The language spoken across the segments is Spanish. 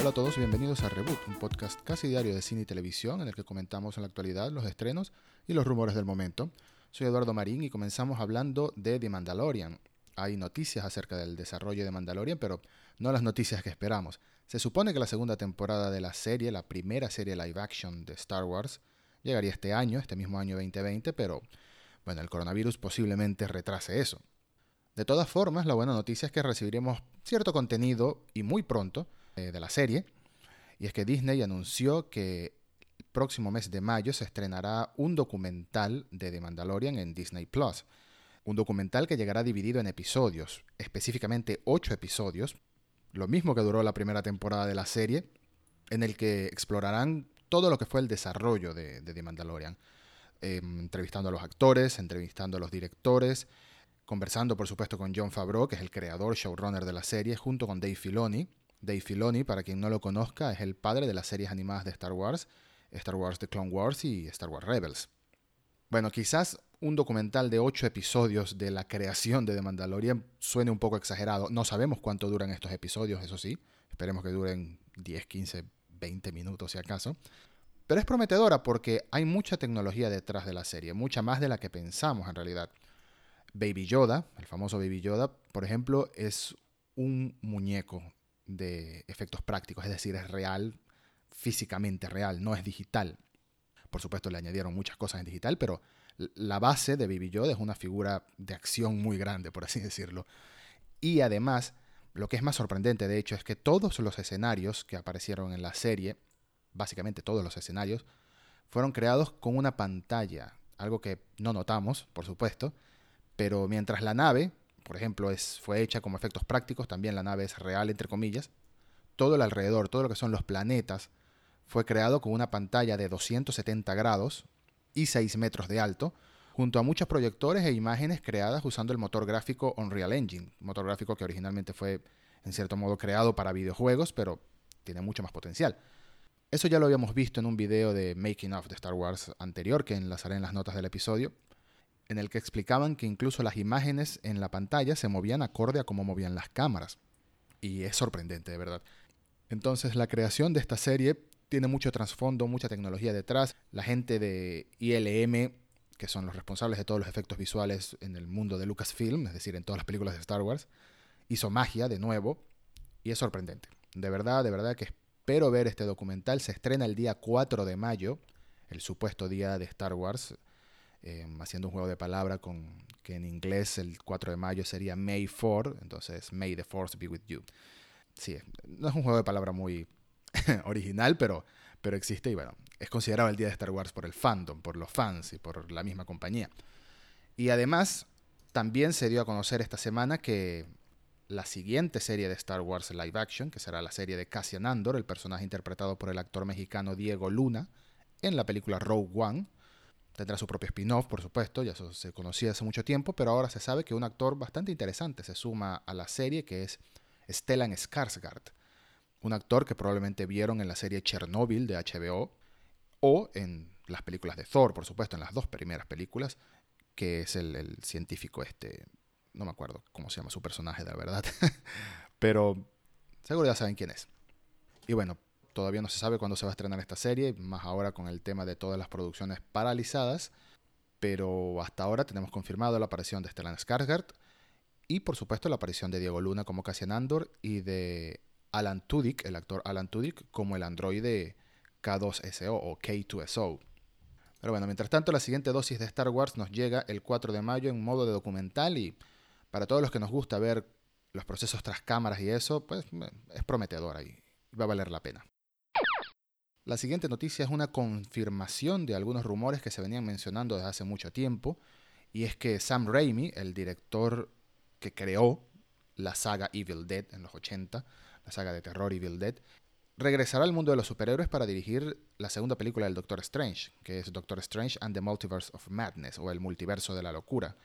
Hola a todos y bienvenidos a Reboot, un podcast casi diario de cine y televisión en el que comentamos en la actualidad los estrenos y los rumores del momento. Soy Eduardo Marín y comenzamos hablando de The Mandalorian. Hay noticias acerca del desarrollo de Mandalorian, pero no las noticias que esperamos. Se supone que la segunda temporada de la serie, la primera serie live action de Star Wars, llegaría este año, este mismo año 2020, pero bueno, el coronavirus posiblemente retrase eso. De todas formas, la buena noticia es que recibiremos cierto contenido y muy pronto de la serie, y es que Disney anunció que el próximo mes de mayo se estrenará un documental de The Mandalorian en Disney Plus. Un documental que llegará dividido en episodios, específicamente ocho episodios, lo mismo que duró la primera temporada de la serie, en el que explorarán todo lo que fue el desarrollo de, The Mandalorian, em, entrevistando a los actores, entrevistando a los directores, conversando por supuesto con John Favreau, que es el creador, showrunner de la serie, junto con Dave Filoni, Dave Filoni, para quien no lo conozca, es el padre de las series animadas de Star Wars, Star Wars The Clone Wars y Star Wars Rebels. Bueno, quizás un documental de ocho episodios de la creación de The Mandalorian suene un poco exagerado. No sabemos cuánto duran estos episodios, eso sí. Esperemos que duren 10, 15, 20 minutos si acaso. Pero es prometedora porque hay mucha tecnología detrás de la serie, mucha más de la que pensamos en realidad. Baby Yoda, el famoso Baby Yoda, por ejemplo, es un muñeco de efectos prácticos, es decir, es real, físicamente real, no es digital. Por supuesto, le añadieron muchas cosas en digital, pero la base de Baby Yoda es una figura de acción muy grande, por así decirlo. Y además, lo que es más sorprendente, de hecho, es que todos los escenarios que aparecieron en la serie, básicamente todos los escenarios, fueron creados con una pantalla, algo que no notamos, por supuesto, pero mientras la nave, por ejemplo, es, fue hecha como efectos prácticos, también la nave es real, entre comillas. Todo el alrededor, todo lo que son los planetas, fue creado con una pantalla de 270 grados y 6 metros de alto, junto a muchos proyectores e imágenes creadas usando el motor gráfico Unreal Engine, motor gráfico que originalmente fue en cierto modo creado para videojuegos, pero tiene mucho más potencial. Eso ya lo habíamos visto en un video de Making of de Star Wars anterior, que enlazaré en las notas del episodio, en el que explicaban que incluso las imágenes en la pantalla se movían acorde a cómo movían las cámaras. Y es sorprendente, de verdad. Entonces la creación de esta serie tiene mucho trasfondo, mucha tecnología detrás. La gente de ILM, que son los responsables de todos los efectos visuales en el mundo de Lucasfilm, es decir, en todas las películas de Star Wars, hizo magia de nuevo y es sorprendente. De verdad, de verdad que espero ver este documental. Se estrena el día 4 de mayo, el supuesto día de Star Wars. Em, haciendo un juego de palabra con que en inglés el 4 de mayo sería May 4, entonces May the Force be with you. Sí, no es un juego de palabra muy original, pero, pero existe y bueno, es considerado el día de Star Wars por el fandom, por los fans y por la misma compañía. Y además, también se dio a conocer esta semana que la siguiente serie de Star Wars live action, que será la serie de Cassian Andor, el personaje interpretado por el actor mexicano Diego Luna, en la película Rogue One, Tendrá su propio spin-off, por supuesto, ya se conocía hace mucho tiempo, pero ahora se sabe que un actor bastante interesante se suma a la serie, que es Stellan Skarsgård, un actor que probablemente vieron en la serie Chernobyl de HBO o en las películas de Thor, por supuesto, en las dos primeras películas, que es el, científico este, no me acuerdo cómo se llama su personaje, de verdad, pero seguro ya saben quién es. Y bueno, Todavía no se sabe cuándo se va a estrenar esta serie, más ahora con el tema de todas las producciones paralizadas. Pero hasta ahora tenemos confirmado la aparición de Stellan Skarsgård y por supuesto la aparición de Diego Luna como Cassian Andor y de Alan Tudyk, el actor Alan Tudyk, como el androide K2SO o K2SO. Pero bueno, mientras tanto, la siguiente dosis de Star Wars nos llega el 4 de mayo en modo de documental y para todos los que nos gusta ver los procesos tras cámaras y eso, pues es prometedor y va a valer la pena. La siguiente noticia es una confirmación de algunos rumores que se venían mencionando desde hace mucho tiempo, y es que Sam Raimi, el director que creó la saga Evil Dead en los 80, la saga de terror Evil Dead, regresará al mundo de los superhéroes para dirigir la segunda película del Doctor Strange, que es Doctor Strange and the Multiverse of Madness, o el multiverso de la locura.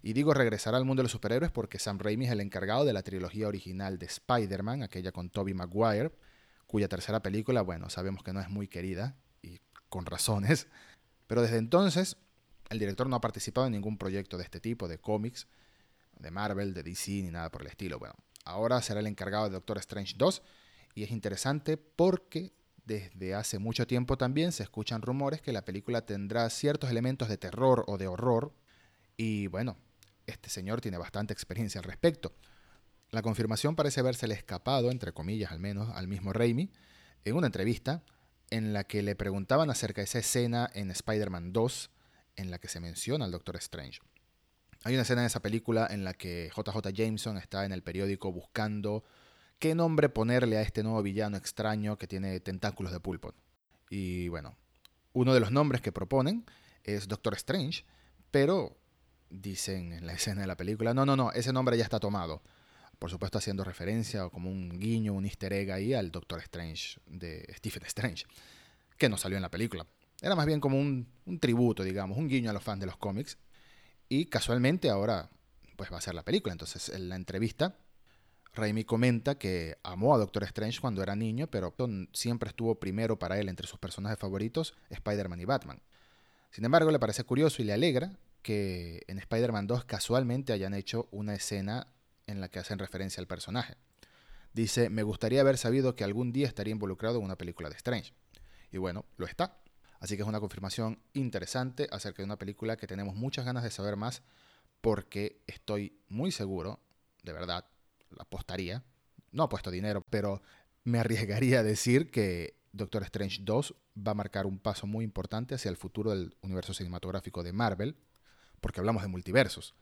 Y digo regresará al mundo de los superhéroes porque Sam Raimi es el encargado de la trilogía original de Spider-Man, aquella con Tobey Maguire, cuya tercera película, bueno, sabemos que no es muy querida, y con razones, pero desde entonces el director no ha participado en ningún proyecto de este tipo, de cómics, de Marvel, de DC, ni nada por el estilo. Bueno, ahora será el encargado de Doctor Strange 2, Y es interesante porque desde hace mucho tiempo también se escuchan rumores que la película tendrá ciertos elementos de terror o de horror. Y bueno, este señor tiene bastante experiencia al respecto. La confirmación parece habérsele escapado, entre comillas al menos, al mismo Raimi, en una entrevista en la que le preguntaban acerca de esa escena en Spider-Man 2 en la que se menciona al Doctor Strange. Hay una escena en esa película en la que JJ Jameson está en el periódico buscando qué nombre ponerle a este nuevo villano extraño que tiene tentáculos de pulpo. Y bueno, uno de los nombres que proponen es Doctor Strange, pero dicen en la escena de la película, no, no, no, ese nombre ya está tomado. Por supuesto haciendo referencia o como un guiño, un easter egg ahí al Doctor Strange de Stephen Strange, que no salió en la película. Era más bien como un, tributo, digamos, un guiño a los fans de los cómics. Y casualmente ahora pues va a ser la película. Entonces en la entrevista Raimi comenta que amó a Doctor Strange cuando era niño, pero siempre estuvo primero para él entre sus personajes favoritos Spider-Man y Batman. Sin embargo, le parece curioso y le alegra que en Spider-Man 2 casualmente hayan hecho una escena en la que hacen referencia al personaje. Dice, me gustaría haber sabido que algún día estaría involucrado en una película de Strange. Y bueno, lo está. Así que es una confirmación interesante acerca de una película que tenemos muchas ganas de saber más porque estoy muy seguro, de verdad, apostaría, no apuesto dinero, pero me arriesgaría a decir que Doctor Strange 2 va a marcar un paso muy importante hacia el futuro del universo cinematográfico de Marvel, porque hablamos de multiversos.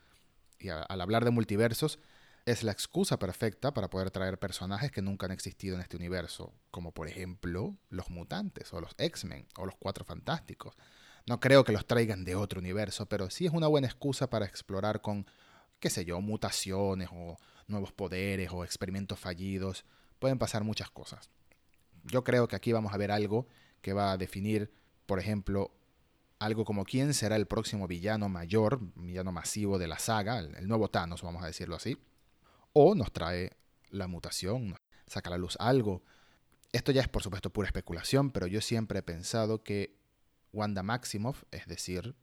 Y al hablar de multiversos, es la excusa perfecta para poder traer personajes que nunca han existido en este universo, como por ejemplo los mutantes o los X-Men o los Cuatro Fantásticos. No creo que los traigan de otro universo, pero sí es una buena excusa para explorar con, qué sé yo, mutaciones o nuevos poderes o experimentos fallidos. Pueden pasar muchas cosas. Yo creo que aquí vamos a ver algo que va a definir, por ejemplo, algo como quién será el próximo villano mayor, villano masivo de la saga, el, nuevo Thanos, vamos a decirlo así. O nos trae la mutación, saca a la luz algo. Esto ya es por supuesto pura especulación, pero yo siempre he pensado que Wanda Maximoff, es decir,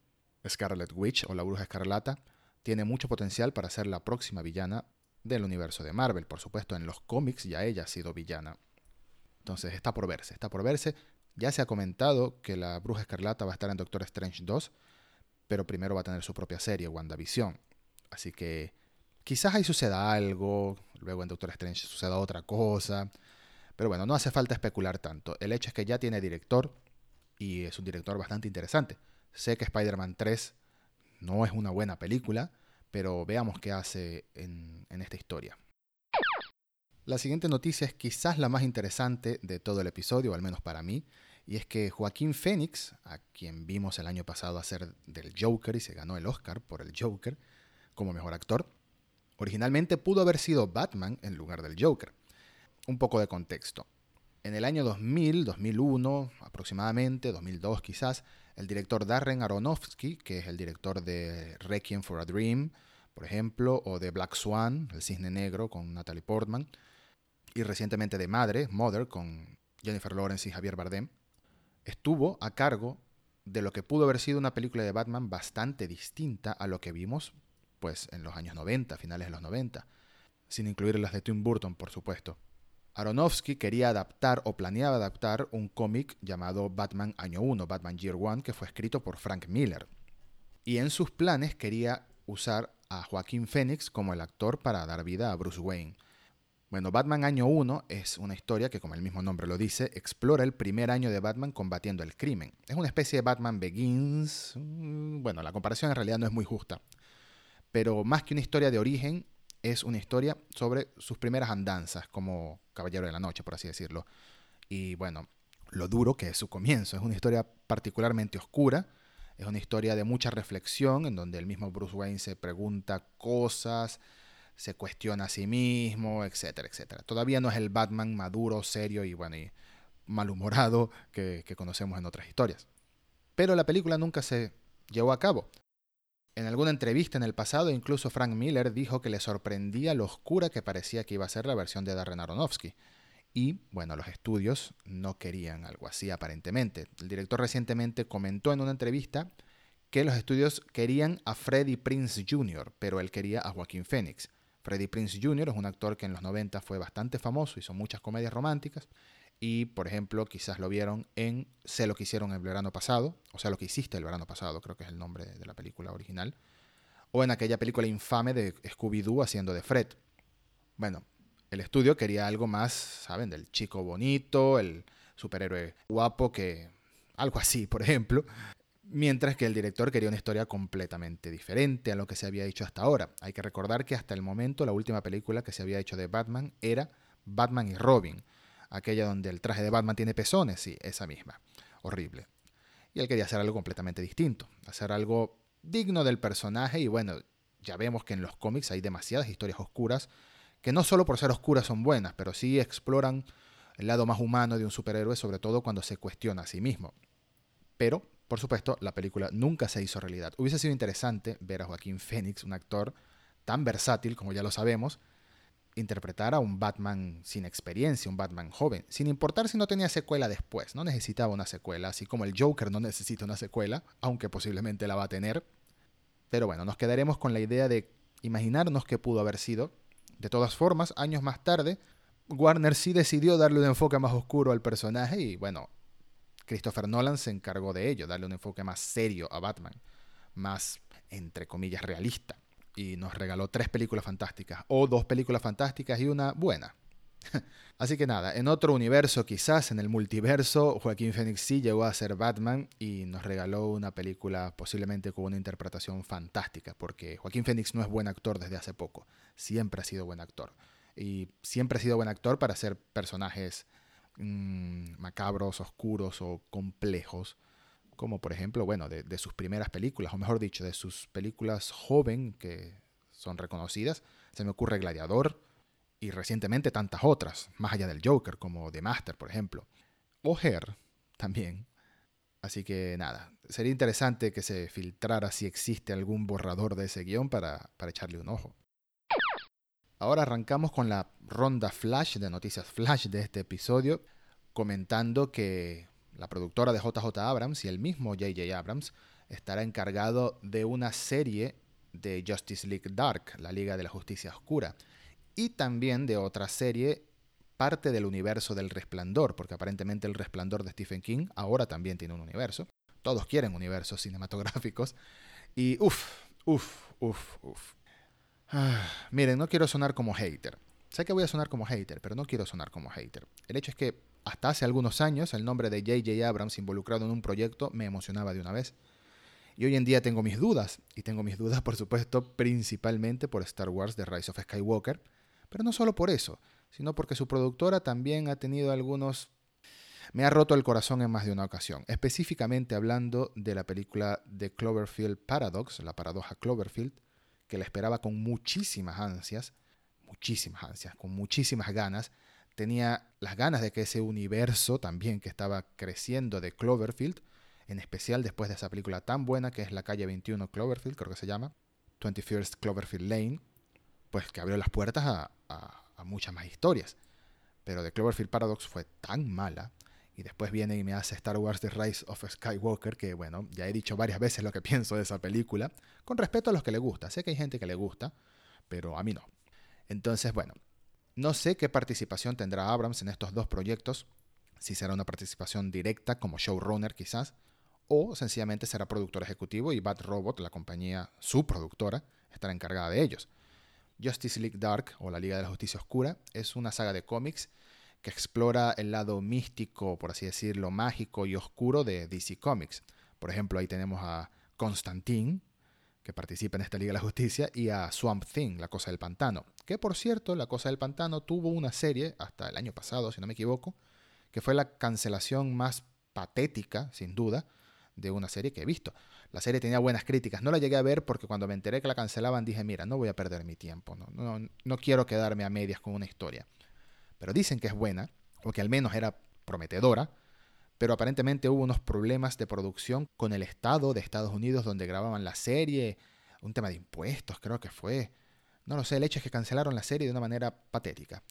Scarlet Witch o la Bruja Escarlata, tiene mucho potencial para ser la próxima villana del universo de Marvel. Por supuesto, en los cómics ya ella ha sido villana. Entonces está por verse, está por verse. Ya se ha comentado que la Bruja Escarlata va a estar en Doctor Strange 2, pero primero va a tener su propia serie, WandaVision. Así que quizás ahí suceda algo, luego en Doctor Strange suceda otra cosa. Pero bueno, no hace falta especular tanto. El hecho es que ya tiene director y es un director bastante interesante. Sé que Spider-Man 3 no es una buena película, pero veamos qué hace en, esta historia. La siguiente noticia es quizás la más interesante de todo el episodio, al menos para mí, y es que Joaquín Phoenix, a quien vimos el año pasado hacer del Joker y se ganó el Oscar por el Joker como mejor actor, originalmente pudo haber sido Batman en lugar del Joker. Un poco de contexto. En el año 2000, 2001 aproximadamente, 2002 quizás, el director Darren Aronofsky, que es el director de Requiem for a Dream, por ejemplo, o de Black Swan, El Cisne Negro con Natalie Portman, y recientemente de Madre, Mother, con Jennifer Lawrence y Javier Bardem, estuvo a cargo de lo que pudo haber sido una película de Batman bastante distinta a lo que vimos pues en los años 90, finales de los 90, sin incluir las de Tim Burton, por supuesto. Aronofsky quería adaptar o planeaba adaptar un cómic llamado Batman Año 1, Batman Year One, que fue escrito por Frank Miller. Y en sus planes quería usar a Joaquín Phoenix como el actor para dar vida a Bruce Wayne. Bueno, Batman Año 1 es una historia que, como el mismo nombre lo dice, explora el primer año de Batman combatiendo el crimen. Es una especie de Batman Begins. Mm, bueno, la comparación en realidad no es muy justa. Pero más que una historia de origen, es una historia sobre sus primeras andanzas como Caballero de la Noche, por así decirlo. Y bueno, lo duro que es su comienzo. Es una historia particularmente oscura. Es una historia de mucha reflexión, en donde el mismo Bruce Wayne se pregunta cosas, se cuestiona a sí mismo, etcétera, etcétera. Todavía no es el Batman maduro, serio y bueno, y malhumorado que, que conocemos en otras historias. Pero la película nunca se llevó a cabo. En alguna entrevista en el pasado, incluso Frank Miller dijo que le sorprendía lo oscura que parecía que iba a ser la versión de Darren Aronofsky. Y, bueno, los estudios no querían algo así aparentemente. El director recientemente comentó en una entrevista que los estudios querían a Freddie Prince Jr., pero él quería a Joaquín Phoenix. Freddie Prince Jr. es un actor que en los 90 fue bastante famoso, hizo muchas comedias románticas. Y, por ejemplo, quizás lo vieron en Sé lo que hicieron el verano pasado, o sea, lo que hiciste el verano pasado, creo que es el nombre de la película original. O en aquella película infame de Scooby-Doo haciendo de Fred. Bueno, el estudio quería algo más, ¿saben? Del chico bonito, el superhéroe guapo, que. algo así, por ejemplo. Mientras que el director quería una historia completamente diferente a lo que se había hecho hasta ahora. Hay que recordar que hasta el momento la última película que se había hecho de Batman era Batman y Robin, aquella donde el traje de Batman tiene pezones, sí, esa misma. Horrible. Y él quería hacer algo completamente distinto, hacer algo digno del personaje y bueno, ya vemos que en los cómics hay demasiadas historias oscuras que no solo por ser oscuras son buenas, pero sí exploran el lado más humano de un superhéroe, sobre todo cuando se cuestiona a sí mismo. Pero por supuesto, la película nunca se hizo realidad. Hubiese sido interesante ver a Joaquín Phoenix, un actor tan versátil, como ya lo sabemos, interpretar a un Batman sin experiencia, un Batman joven, sin importar si no tenía secuela después, no necesitaba una secuela, así como el Joker no necesita una secuela, aunque posiblemente la va a tener. Pero bueno, nos quedaremos con la idea de imaginarnos qué pudo haber sido. De todas formas, años más tarde, Warner sí decidió darle un enfoque más oscuro al personaje y bueno, Christopher Nolan se encargó de ello, darle un enfoque más serio a Batman, más, entre comillas, realista. Y nos regaló tres películas fantásticas, o dos películas fantásticas y una buena. Así que nada, en otro universo quizás, en el multiverso, Joaquín Phoenix sí llegó a ser Batman y nos regaló una película posiblemente con una interpretación fantástica, porque Joaquín Phoenix no es buen actor desde hace poco, siempre ha sido buen actor. Y siempre ha sido buen actor para hacer personajes Mm, macabros, oscuros o complejos, como por ejemplo, bueno, de, sus primeras películas, o mejor dicho, de sus películas joven que son reconocidas. Se me ocurre Gladiador y recientemente tantas otras, más allá del Joker, como The Master, por ejemplo. O Her también. Así que nada, sería interesante que se filtrara si existe algún borrador de ese guion para, para echarle un ojo. Ahora arrancamos con la ronda flash de noticias flash de este episodio, comentando que la productora de JJ Abrams y el mismo JJ Abrams estará encargado de una serie de Justice League Dark, la Liga de la Justicia Oscura, y también de otra serie parte del universo del Resplandor, porque aparentemente el Resplandor de Stephen King ahora también tiene un universo. Todos quieren universos cinematográficos. Y uff, uff, uff, uff. Ah, miren, no quiero sonar como hater. Sé que voy a sonar como hater, pero no quiero sonar como hater. El hecho es que hasta hace algunos años el nombre de J.J. Abrams involucrado en un proyecto me emocionaba de una vez. Y hoy en día tengo mis dudas, y tengo mis dudas por supuesto principalmente por Star Wars The Rise of Skywalker, pero no solo por eso, sino porque su productora también ha tenido algunos... Me ha roto el corazón en más de una ocasión, específicamente hablando de la película The Cloverfield Paradox, la paradoja Cloverfield, que la esperaba con muchísimas ansias, muchísimas ansias, con muchísimas ganas. Tenía las ganas de que ese universo también que estaba creciendo de Cloverfield, en especial después de esa película tan buena que es La calle 21 Cloverfield, creo que se llama, 21st Cloverfield Lane, pues que abrió las puertas a, a muchas más historias. Pero The Cloverfield Paradox fue tan mala y después viene y me hace Star Wars The Rise of Skywalker, que bueno, ya he dicho varias veces lo que pienso de esa película, con respeto a los que le gusta. Sé que hay gente que le gusta, pero a mí no. Entonces, bueno, no sé qué participación tendrá Abrams en estos dos proyectos, si será una participación directa como showrunner quizás, o sencillamente será productor ejecutivo y Bad Robot, la compañía, su productora, estará encargada de ellos. Justice League Dark, o la Liga de la Justicia Oscura, es una saga de cómics que explora el lado místico, por así decirlo, mágico y oscuro de DC Comics. Por ejemplo, ahí tenemos a Constantine, que participa en esta Liga de la Justicia, y a Swamp Thing, la Cosa del Pantano. Que por cierto, la Cosa del Pantano tuvo una serie hasta el año pasado, si no me equivoco, que fue la cancelación más patética, sin duda, de una serie que he visto. La serie tenía buenas críticas, no la llegué a ver porque cuando me enteré que la cancelaban dije, mira, no voy a perder mi tiempo, no, no, no quiero quedarme a medias con una historia pero dicen que es buena, o que al menos era prometedora, pero aparentemente hubo unos problemas de producción con el Estado de Estados Unidos donde grababan la serie, un tema de impuestos creo que fue. No lo sé, el hecho es que cancelaron la serie de una manera patética.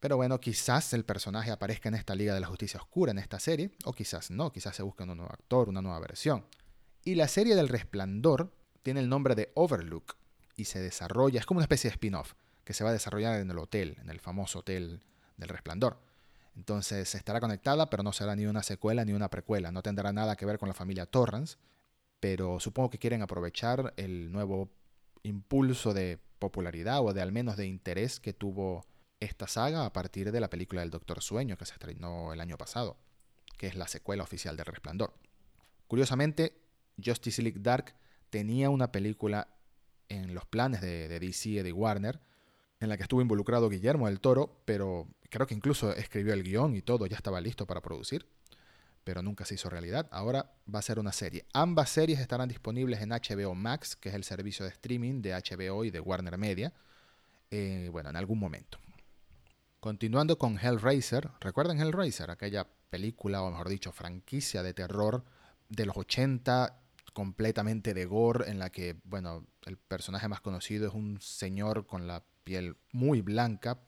Pero bueno, quizás el personaje aparezca en esta Liga de la Justicia Oscura, en esta serie, o quizás no, quizás se busque un nuevo actor, una nueva versión. Y la serie del Resplandor tiene el nombre de Overlook, y se desarrolla, es como una especie de spin-off que se va a desarrollar en el hotel, en el famoso hotel del resplandor. Entonces estará conectada, pero no será ni una secuela ni una precuela, no tendrá nada que ver con la familia Torrance, pero supongo que quieren aprovechar el nuevo impulso de popularidad o de al menos de interés que tuvo esta saga a partir de la película del Doctor Sueño que se estrenó el año pasado, que es la secuela oficial de Resplandor. Curiosamente, Justice League Dark tenía una película en los planes de, DC y de Warner, en la que estuvo involucrado Guillermo del Toro, pero creo que incluso escribió el guion y todo, ya estaba listo para producir, pero nunca se hizo realidad. Ahora va a ser una serie. Ambas series estarán disponibles en HBO Max, que es el servicio de streaming de HBO y de Warner Media, eh, bueno, en algún momento. Continuando con Hellraiser, ¿recuerdan Hellraiser? Aquella película, o mejor dicho, franquicia de terror de los 80, completamente de gore, en la que, bueno, el personaje más conocido es un señor con la piel muy blanca,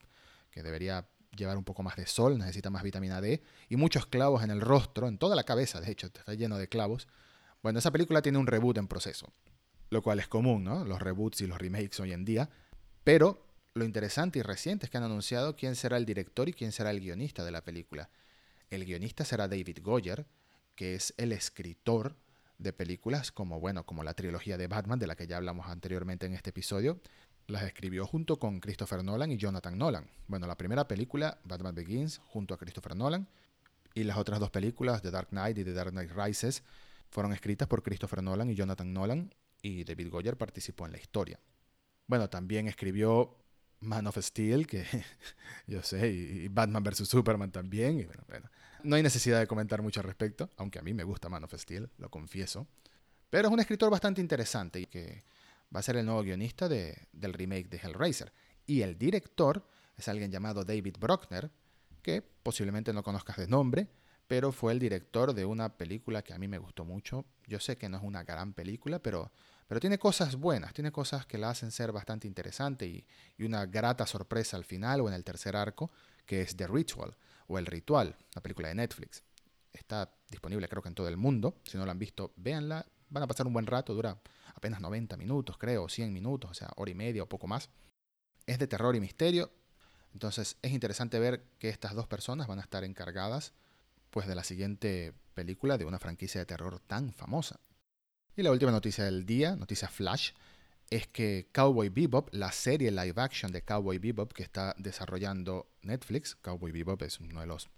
que debería llevar un poco más de sol, necesita más vitamina D, y muchos clavos en el rostro, en toda la cabeza, de hecho, está lleno de clavos. Bueno, esa película tiene un reboot en proceso, lo cual es común, ¿no? Los reboots y los remakes hoy en día, pero lo interesante y reciente es que han anunciado quién será el director y quién será el guionista de la película. El guionista será David Goyer, que es el escritor de películas como, bueno, como la trilogía de Batman, de la que ya hablamos anteriormente en este episodio. Las escribió junto con Christopher Nolan y Jonathan Nolan. Bueno, la primera película, Batman Begins, junto a Christopher Nolan, y las otras dos películas, The Dark Knight y The Dark Knight Rises, fueron escritas por Christopher Nolan y Jonathan Nolan, y David Goyer participó en la historia. Bueno, también escribió Man of Steel, que yo sé, y Batman vs. Superman también. bueno, no hay necesidad de comentar mucho al respecto, aunque a mí me gusta Man of Steel, lo confieso. Pero es un escritor bastante interesante y que va a ser el nuevo guionista del remake de Hellraiser. Y el director es alguien llamado David Brockner, que posiblemente no conozcas de nombre, pero fue el director de una película que a mí me gustó mucho. Yo sé que no es una gran película, pero pero tiene cosas buenas, tiene cosas que la hacen ser bastante interesante y, una grata sorpresa al final o en el tercer arco, que es The Ritual o El Ritual, la película de Netflix. Está disponible creo que en todo el mundo. Si no la han visto, véanla. Van a pasar un buen rato, dura apenas 90 minutos, creo, 100 minutos, o sea, hora y media o poco más. Es de terror y misterio. Entonces es interesante ver que estas dos personas van a estar encargadas pues de la siguiente película de una franquicia de terror tan famosa. Y la última noticia del día, noticia flash, es que Cowboy Bebop, la serie live action de Cowboy Bebop que está desarrollando Netflix, Cowboy Bebop es uno de los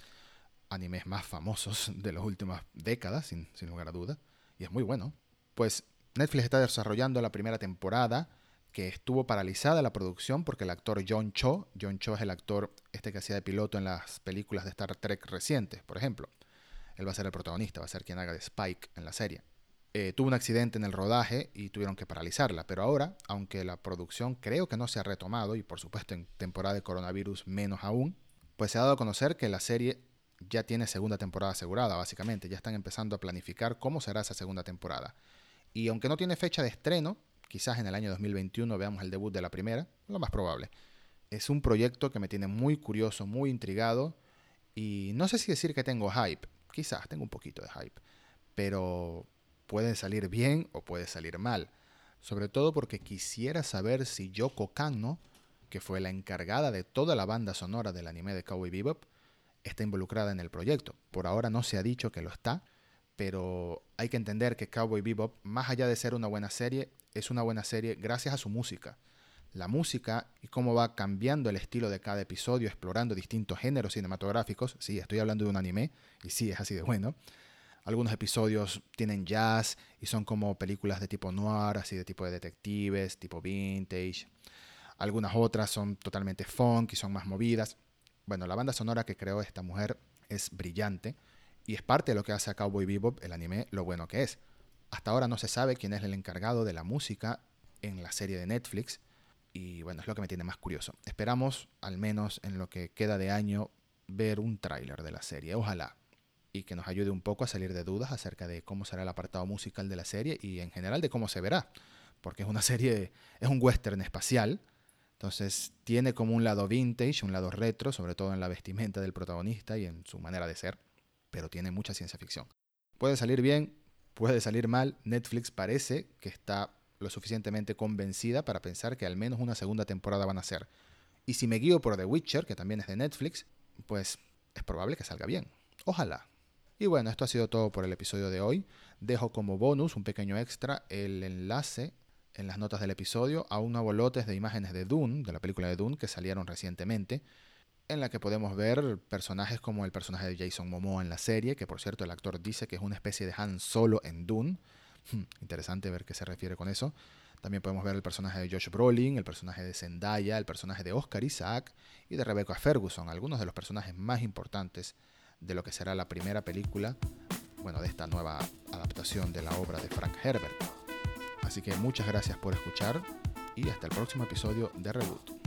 animes más famosos de las últimas décadas, sin, sin lugar a duda, y es muy bueno. Pues Netflix está desarrollando la primera temporada que estuvo paralizada la producción porque el actor John Cho, John Cho es el actor este que hacía de piloto en las películas de Star Trek recientes, por ejemplo. Él va a ser el protagonista, va a ser quien haga de Spike en la serie. Eh, tuvo un accidente en el rodaje y tuvieron que paralizarla. Pero ahora, aunque la producción creo que no se ha retomado, y por supuesto en temporada de coronavirus menos aún, pues se ha dado a conocer que la serie ya tiene segunda temporada asegurada, básicamente. Ya están empezando a planificar cómo será esa segunda temporada. Y aunque no tiene fecha de estreno, quizás en el año 2021 veamos el debut de la primera, lo más probable. Es un proyecto que me tiene muy curioso, muy intrigado, y no sé si decir que tengo hype, quizás tengo un poquito de hype, pero puede salir bien o puede salir mal. Sobre todo porque quisiera saber si Yoko Kanno, que fue la encargada de toda la banda sonora del anime de Cowboy Bebop, está involucrada en el proyecto. Por ahora no se ha dicho que lo está, pero hay que entender que Cowboy Bebop, más allá de ser una buena serie, es una buena serie gracias a su música. La música y cómo va cambiando el estilo de cada episodio, explorando distintos géneros cinematográficos. Sí, estoy hablando de un anime, y sí, es así de bueno. Algunos episodios tienen jazz y son como películas de tipo noir, así de tipo de detectives, tipo vintage. Algunas otras son totalmente funk y son más movidas. Bueno, la banda sonora que creó esta mujer es brillante y es parte de lo que hace a Cowboy Bebop, el anime, lo bueno que es. Hasta ahora no se sabe quién es el encargado de la música en la serie de Netflix y bueno, es lo que me tiene más curioso. Esperamos, al menos en lo que queda de año, ver un tráiler de la serie. Ojalá, y que nos ayude un poco a salir de dudas acerca de cómo será el apartado musical de la serie y en general de cómo se verá, porque es una serie, es un western espacial, entonces tiene como un lado vintage, un lado retro, sobre todo en la vestimenta del protagonista y en su manera de ser, pero tiene mucha ciencia ficción. Puede salir bien, puede salir mal, Netflix parece que está lo suficientemente convencida para pensar que al menos una segunda temporada van a ser. Y si me guío por The Witcher, que también es de Netflix, pues es probable que salga bien. Ojalá. Y bueno, esto ha sido todo por el episodio de hoy. Dejo como bonus un pequeño extra el enlace en las notas del episodio a un nuevo lotes de imágenes de Dune, de la película de Dune, que salieron recientemente, en la que podemos ver personajes como el personaje de Jason Momoa en la serie, que por cierto el actor dice que es una especie de Han Solo en Dune. Hmm, interesante ver qué se refiere con eso. También podemos ver el personaje de Josh Brolin, el personaje de Zendaya, el personaje de Oscar Isaac y de Rebecca Ferguson, algunos de los personajes más importantes de lo que será la primera película, bueno, de esta nueva adaptación de la obra de Frank Herbert. Así que muchas gracias por escuchar y hasta el próximo episodio de Reboot.